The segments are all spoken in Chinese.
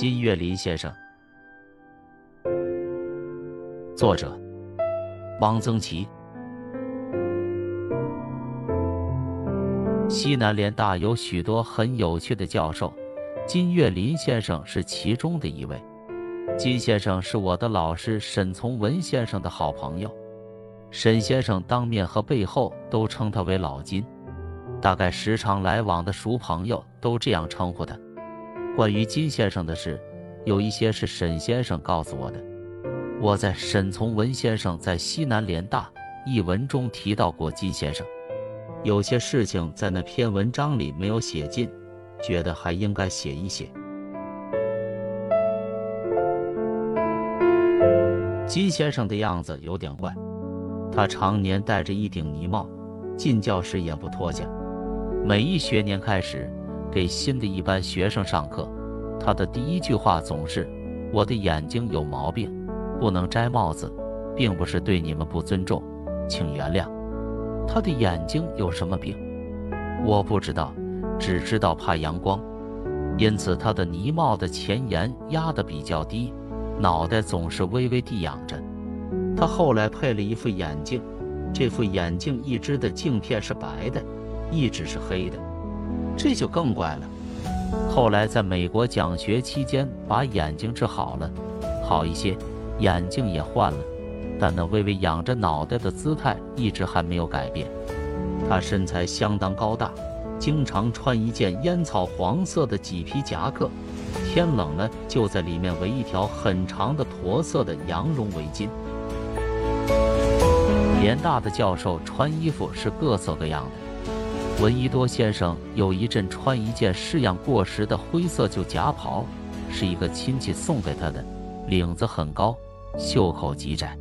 金岳霖先生，作者汪曾祺。西南联大有许多很有趣的教授，金岳霖先生是其中的一位。金先生是我的老师沈从文先生的好朋友，沈先生当面和背后都称他为老金，大概时常来往的熟朋友都这样称呼他。关于金先生的事，有一些是沈先生告诉我的。我在沈从文先生在西南联大一文中提到过金先生。有些事情在那篇文章里没有写尽，觉得还应该写一写。金先生的样子有点怪，他常年戴着一顶呢帽，进教室也不脱下。每一学年开始给新的一班学生上课，他的第一句话总是：“我的眼睛有毛病，不能摘帽子，并不是对你们不尊重，请原谅。”他的眼睛有什么病？我不知道，只知道怕阳光，因此他的呢帽的前沿压得比较低，脑袋总是微微地仰着。他后来配了一副眼镜，这副眼镜一只的镜片是白的，一只是黑的，这就更怪了。后来在美国讲学期间，把眼睛治好了，好一些，眼镜也换了。但那微微仰着脑袋的姿态一直还没有改变。他身材相当高大，经常穿一件烟草黄色的麂皮夹克，天冷了就在里面围一条很长的驼色的羊绒围巾。联大的教授穿衣服是各色各样的。闻一多先生有一阵穿一件式样过时的灰色旧夹袍，是一个亲戚送给他的，领子很高，袖口极窄。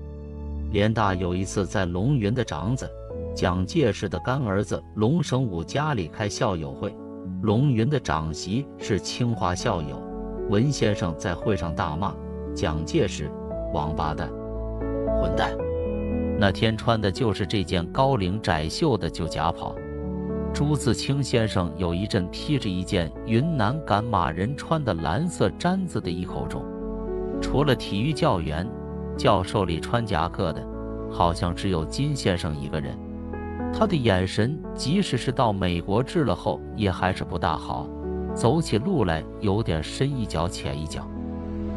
联大有一次在龙云的长子蒋介石的干儿子龙生武家里开校友会，龙云的长媳是清华校友，文先生在会上大骂蒋介石王八蛋、混蛋。那天穿的就是这件高领窄袖的旧夹袍。朱自清先生有一阵披着一件云南赶马人穿的蓝色毡子的衣口中，除了体育教员。教授里穿夹克的，好像只有金先生一个人。他的眼神，即使是到美国治了后，也还是不大好。走起路来有点深一脚浅一脚。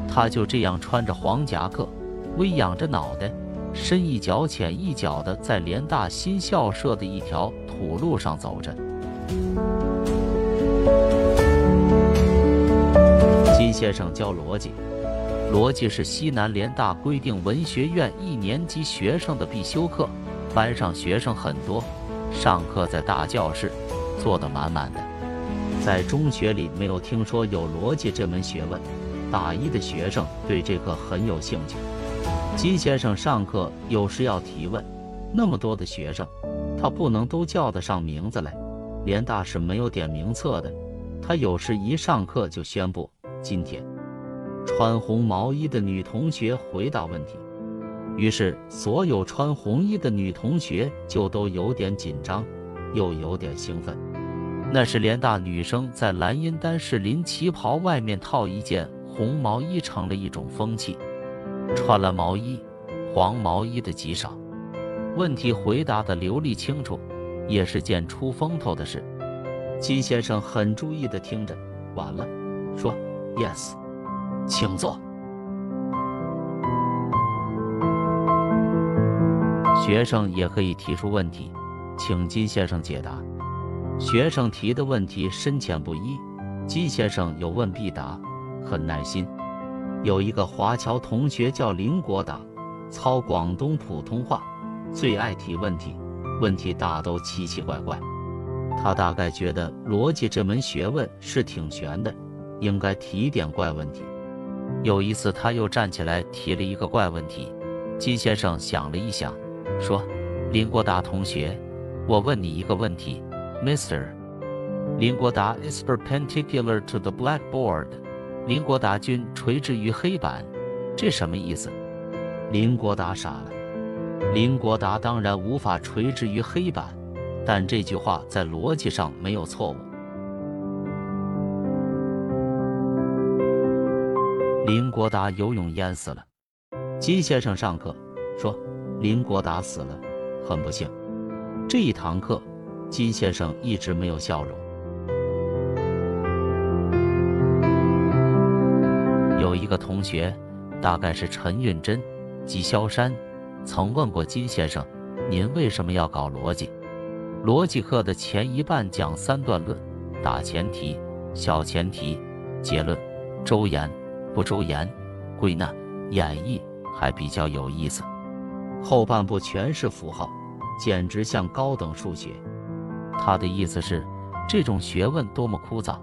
他就这样穿着黄夹克，微仰着脑袋，深一脚浅一脚的，在联大新校舍的一条土路上走着。金先生教逻辑。逻辑是西南联大规定文学院一年级学生的必修课，班上学生很多，上课在大教室，坐得满满的。在中学里没有听说有逻辑这门学问，大一的学生对这课很有兴趣。金先生上课有时要提问，那么多的学生，他不能都叫得上名字来。联大是没有点名册的，他有时一上课就宣布今天。穿红毛衣的女同学回答问题，于是所有穿红衣的女同学就都有点紧张，又有点兴奋。那是联大女生在蓝荫丹士林旗袍外面套一件红毛衣成了一种风气，穿了毛衣，黄毛衣的极少。问题回答的流利清楚，也是件出风头的事。金先生很注意的听着，完了，说：“Yes。”请坐。学生也可以提出问题，请金先生解答。学生提的问题深浅不一，金先生有问必答，很耐心。有一个华侨同学叫林国达，操广东普通话，最爱提问题，问题大都奇奇怪怪。他大概觉得逻辑这门学问是挺玄的，应该提点怪问题。有一次，他又站起来提了一个怪问题。金先生想了一想，说：“林国达同学，我问你一个问题，Mr. 林国达 is perpendicular to the blackboard。林国达君垂直于黑板，这什么意思？”林国达傻了。林国达当然无法垂直于黑板，但这句话在逻辑上没有错误。林国达游泳淹死了。金先生上课说林国达死了，很不幸。这一堂课，金先生一直没有笑容。有一个同学，大概是陈运珍、纪萧山，曾问过金先生：“您为什么要搞逻辑？逻辑课的前一半讲三段论，大前提、小前提、结论，周延不周延，归纳、演绎，还比较有意思。后半部全是符号，简直像高等数学。”他的意思是，这种学问多么枯燥。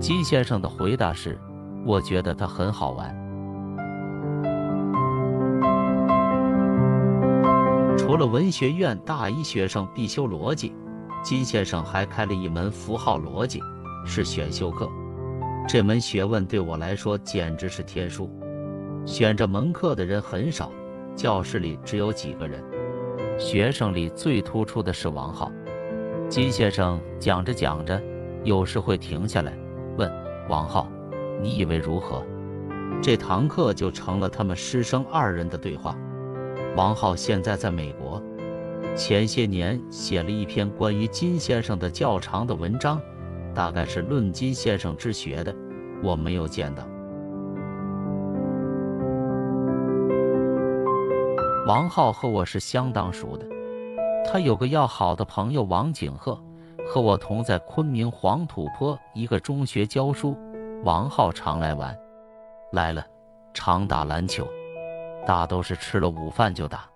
金先生的回答是。我觉得它很好玩。除了文学院大一学生必修逻辑，金先生还开了一门符号逻辑，是选修课。这门学问对我来说简直是天书。选这门课的人很少，教室里只有几个人。学生里最突出的是王浩。金先生讲着讲着，有时会停下来问王浩。你以为如何？这堂课就成了他们师生二人的对话。王浩现在在美国，前些年写了一篇关于金先生的较长的文章，大概是论金先生之学的。我没有见到。王浩和我是相当熟的，他有个要好的朋友王景鹤，和我同在昆明黄土坡一个中学教书。王浩常来玩，来了常打篮球，大都是吃了午饭就打。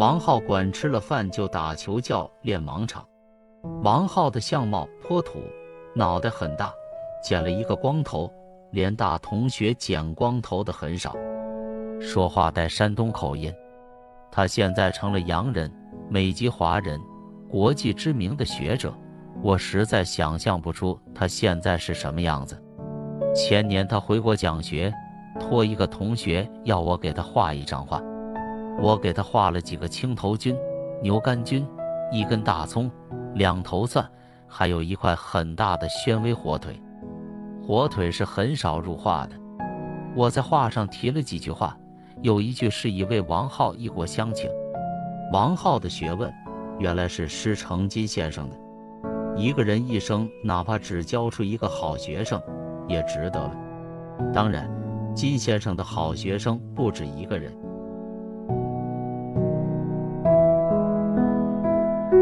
王浩管吃了饭就打球，叫练盲场。王浩的相貌颇土，脑袋很大，剪了一个光头，连大同学剪光头的很少。说话带山东口音。他现在成了洋人，美籍华人，国际知名的学者。我实在想象不出他现在是什么样子。前年他回国讲学，托一个同学要我给他画一张画，我给他画了几个青头菌、牛肝菌，一根大葱，两头蒜，还有一块很大的宣威火腿。火腿是很少入画的。我在画上提了几句话，有一句是以为王浩一国乡情。王浩的学问原来是师承金先生的。一个人一生哪怕只教出一个好学生。也值得了。当然，金先生的好学生不止一个人。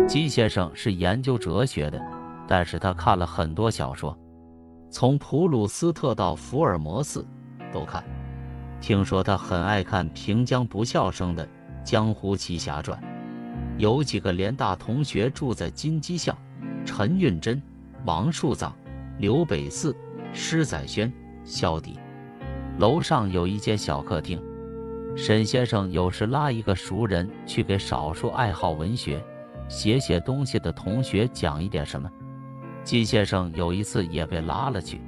金先生是研究哲学的，但是他看了很多小说，从普鲁斯特到福尔摩斯都看。听说他很爱看平江不笑生的《江湖奇侠传》，有几个联大同学住在金鸡巷，陈运珍、王树藏、刘北寺。施载轩、萧迪，楼上有一间小客厅。沈先生有时拉一个熟人去给少数爱好文学、写写东西的同学讲一点什么。金先生有一次也被拉了去，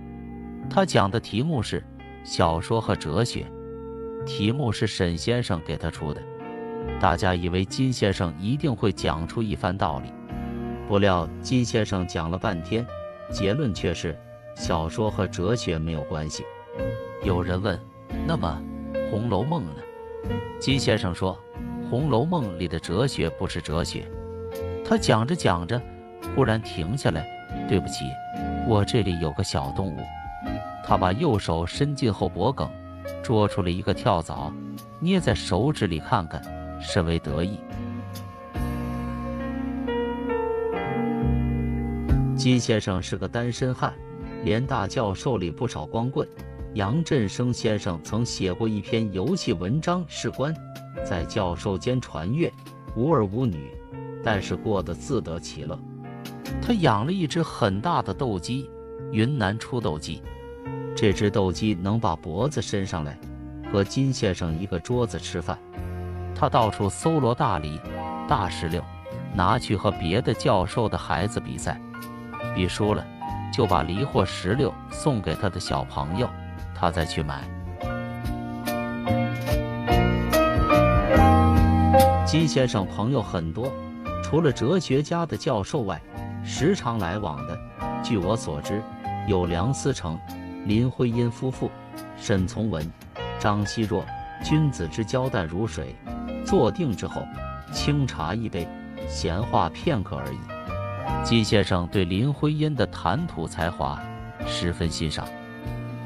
他讲的题目是小说和哲学，题目是沈先生给他出的。大家以为金先生一定会讲出一番道理，不料金先生讲了半天，结论却是。小说和哲学没有关系。有人问：“那么《红楼梦》呢？”金先生说：“《红楼梦》里的哲学不是哲学。”他讲着讲着，忽然停下来：“对不起，我这里有个小动物。”他把右手伸进后脖梗，捉出了一个跳蚤，捏在手指里看看，甚为得意。金先生是个单身汉。联大教授里不少光棍，杨振声先生曾写过一篇游戏文章，事关在教授间传阅，无儿无女，但是过得自得其乐。他养了一只很大的斗鸡，云南出斗鸡。这只斗鸡能把脖子伸上来，和金先生一个桌子吃饭。他到处搜罗大梨、大石榴，拿去和别的教授的孩子比赛，比输了。就把梨或石榴送给他的小朋友，他再去买。金先生朋友很多，除了哲学家的教授外，时常来往的，据我所知，有梁思成、林徽因夫妇、沈从文、张奚若，君子之交淡如水。坐定之后，清茶一杯，闲话片刻而已。金先生对林徽因的谈吐才华十分欣赏。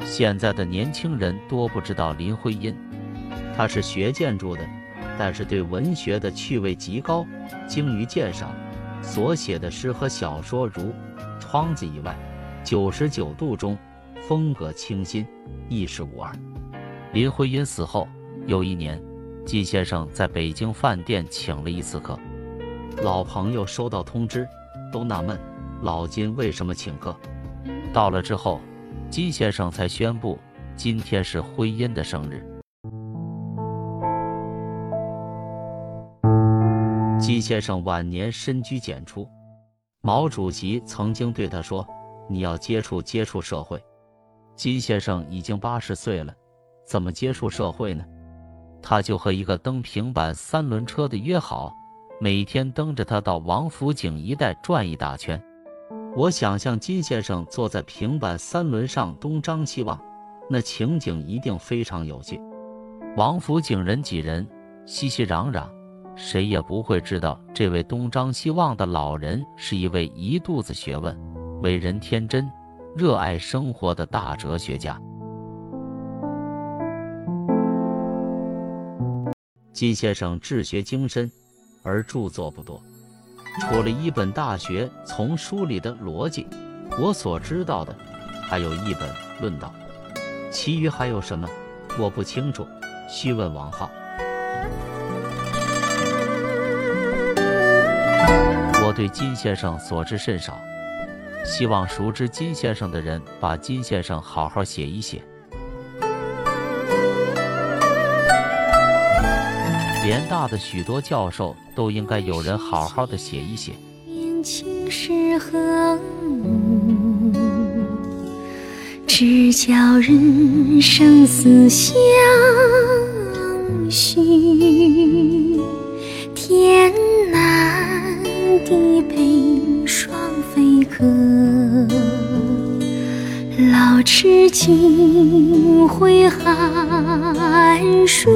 现在的年轻人多不知道林徽因，她是学建筑的，但是对文学的趣味极高，精于鉴赏。所写的诗和小说如《窗子以外》《九十九度》中，风格清新，意识无二。林徽因死后有一年，季先生在北京饭店请了一次客，老朋友收到通知，都纳闷老金为什么请客。到了之后，金先生才宣布今天是徽因的生日。金先生晚年深居简出，毛主席曾经对他说：“你要接触接触社会。”金先生已经八十岁了，怎么接触社会呢？他就和一个蹬平板三轮车的约好，每天蹬着它到王府井一带转一大圈。我想象金先生坐在平板三轮上东张西望，那情景一定非常有趣。王府井人挤人，熙熙攘攘。谁也不会知道，这位东张西望的老人是一位一肚子学问、为人天真、热爱生活的大哲学家。金先生治学精深，而著作不多，除了一本《大学》从书里的逻辑，我所知道的还有一本《论道》，其余还有什么，我不清楚，须问王浩。我对金先生所知甚少，希望熟知金先生的人把金先生好好写一写。联大的许多教授都应该有人好好的写一写。年轻时和只教人生死相许，天南。地北双飞客，老痴尽挥寒暑，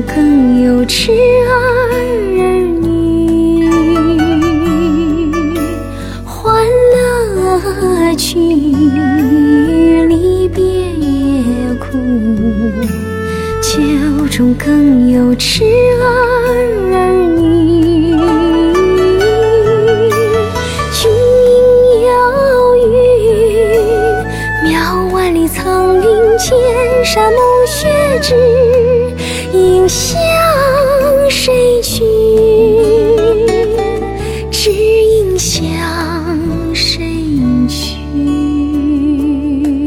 更有痴儿女。欢乐趣离别苦酒中更有痴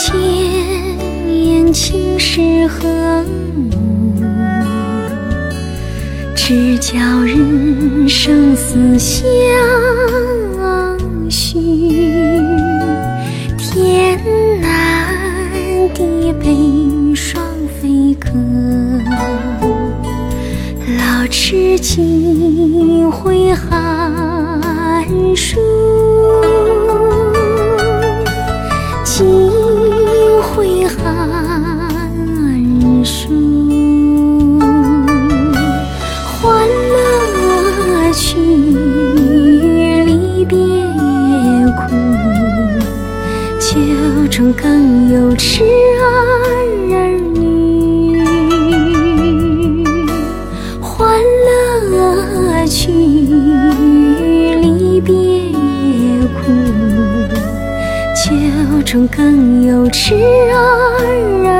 千年。情是何物？只教人生死相许。天南地北双飞客，老痴尽挥寒痴儿儿女，欢乐去，离别苦。酒中更有痴儿女。